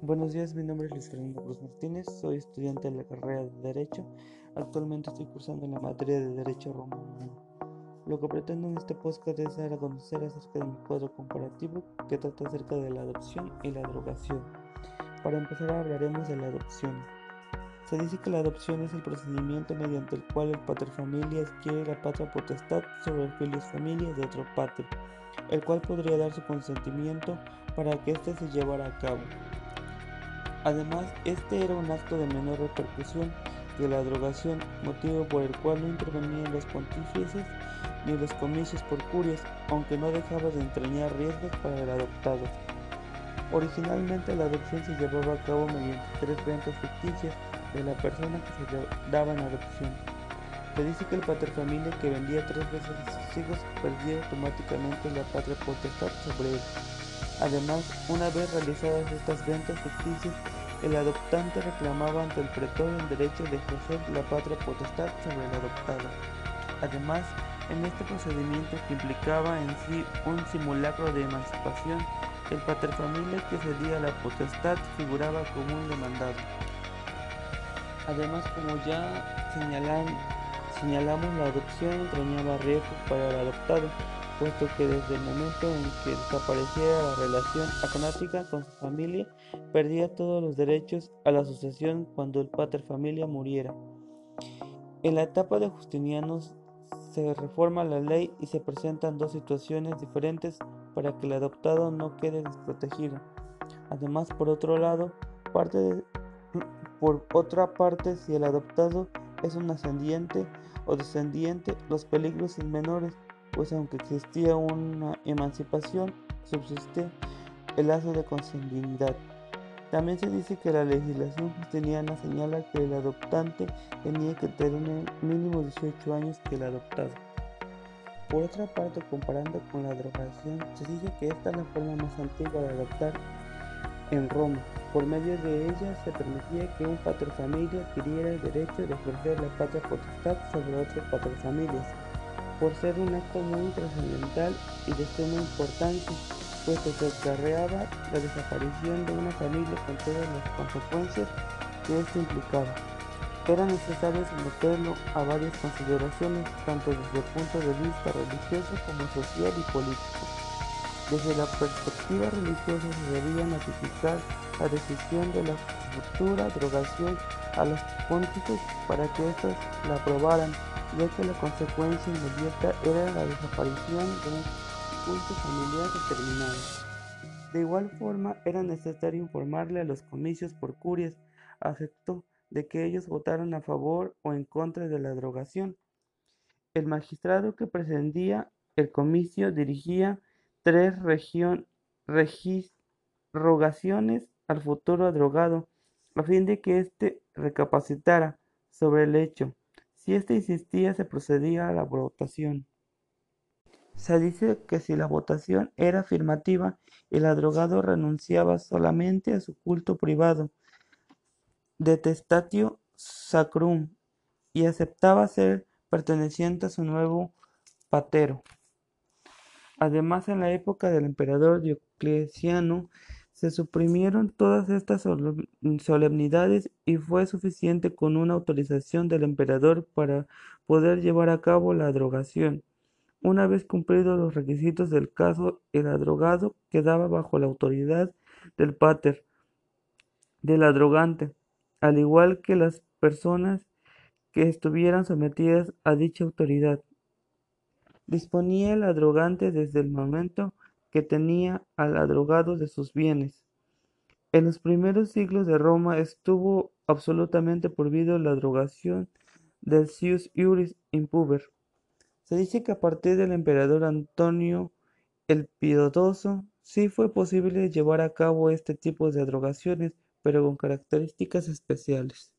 Buenos días, mi nombre es Luis Fernando Cruz Martínez, soy estudiante de la carrera de Derecho. Actualmente estoy cursando en la materia de Derecho Romano. Lo que pretendo en este podcast es dar a conocer acerca de mi cuadro comparativo que trata acerca de la adopción y la drogación. Para empezar hablaremos de la adopción. Se dice que la adopción es el procedimiento mediante el cual el pater familia adquiere la patria potestad sobre el filius familia de otro pater, el cual podría dar su consentimiento para que éste se llevara a cabo. Además, este era un acto de menor repercusión que la drogación, motivo por el cual no intervenían los pontífices ni los comicios por curias, aunque no dejaba de entrañar riesgos para el adoptado. Originalmente la adopción se llevaba a cabo mediante tres ventas ficticias de la persona que se daba en adopción. Se dice que el paterfamilia que vendía tres veces a sus hijos perdía automáticamente la patria potestad sobre él. Además, una vez realizadas estas ventas ficticias, el adoptante reclamaba ante el pretor el derecho de ejercer la patria potestad sobre el adoptado. Además, en este procedimiento que implicaba en sí un simulacro de emancipación, el paterfamilia que cedía la potestad figuraba como un demandado. Además, como ya señalamos, la adopción entrañaba riesgos para el adoptado, puesto que desde el momento en que desapareciera la relación acnática con su familia, perdía todos los derechos a la sucesión cuando el pater familia muriera. En la etapa de Justinianos se reforma la ley y se presentan dos situaciones diferentes para que el adoptado no quede desprotegido. Además, por otro lado, parte por otra parte, si el adoptado es un ascendiente o descendiente, los peligros son menores pues aunque existía una emancipación, subsiste el lazo de consanguinidad. También se dice que la legislación justiniana señala que el adoptante tenía que tener mínimo 18 años que el adoptado. Por otra parte, comparando con la drogación, se dice que esta es la forma más antigua de adoptar en Roma. Por medio de ella se permitía que un patrofamilia adquiriera el derecho de ejercer la patria potestad sobre otras patrofamilias por ser un acto muy trascendental y de suma importancia, puesto que acarreaba la desaparición de una familia con todas las consecuencias que esto implicaba. Era necesario someterlo a varias consideraciones, tanto desde el punto de vista religioso como social y político. Desde la perspectiva religiosa se debía notificar la decisión de la futura drogación a los pontífices para que estos la aprobaran ya que la consecuencia inmediata era la desaparición de un culto familiar determinado. De igual forma, era necesario informarle a los comicios por curias, aceptó de que ellos votaran a favor o en contra de la drogación. El magistrado que presidía el comicio dirigía tres rogaciones al futuro drogado, a fin de que éste recapacitara sobre el hecho si éste insistía, se procedía a la votación. Se dice que si la votación era afirmativa, el adrogado renunciaba solamente a su culto privado, testatio sacrum, y aceptaba ser perteneciente a su nuevo patero. Además, en la época del emperador Diocleciano, se suprimieron todas estas solemnidades y fue suficiente con una autorización del emperador para poder llevar a cabo la drogación. Una vez cumplidos los requisitos del caso, el adrogado quedaba bajo la autoridad del pater, del adrogante, al igual que las personas que estuvieran sometidas a dicha autoridad. Disponía el adrogante desde el momento que tenía al adrogado de sus bienes. En los primeros siglos de Roma estuvo absolutamente prohibido la drogación del sius iuris impuber. Se dice que a partir del emperador Antonio el Piedoso sí fue posible llevar a cabo este tipo de drogaciones, pero con características especiales.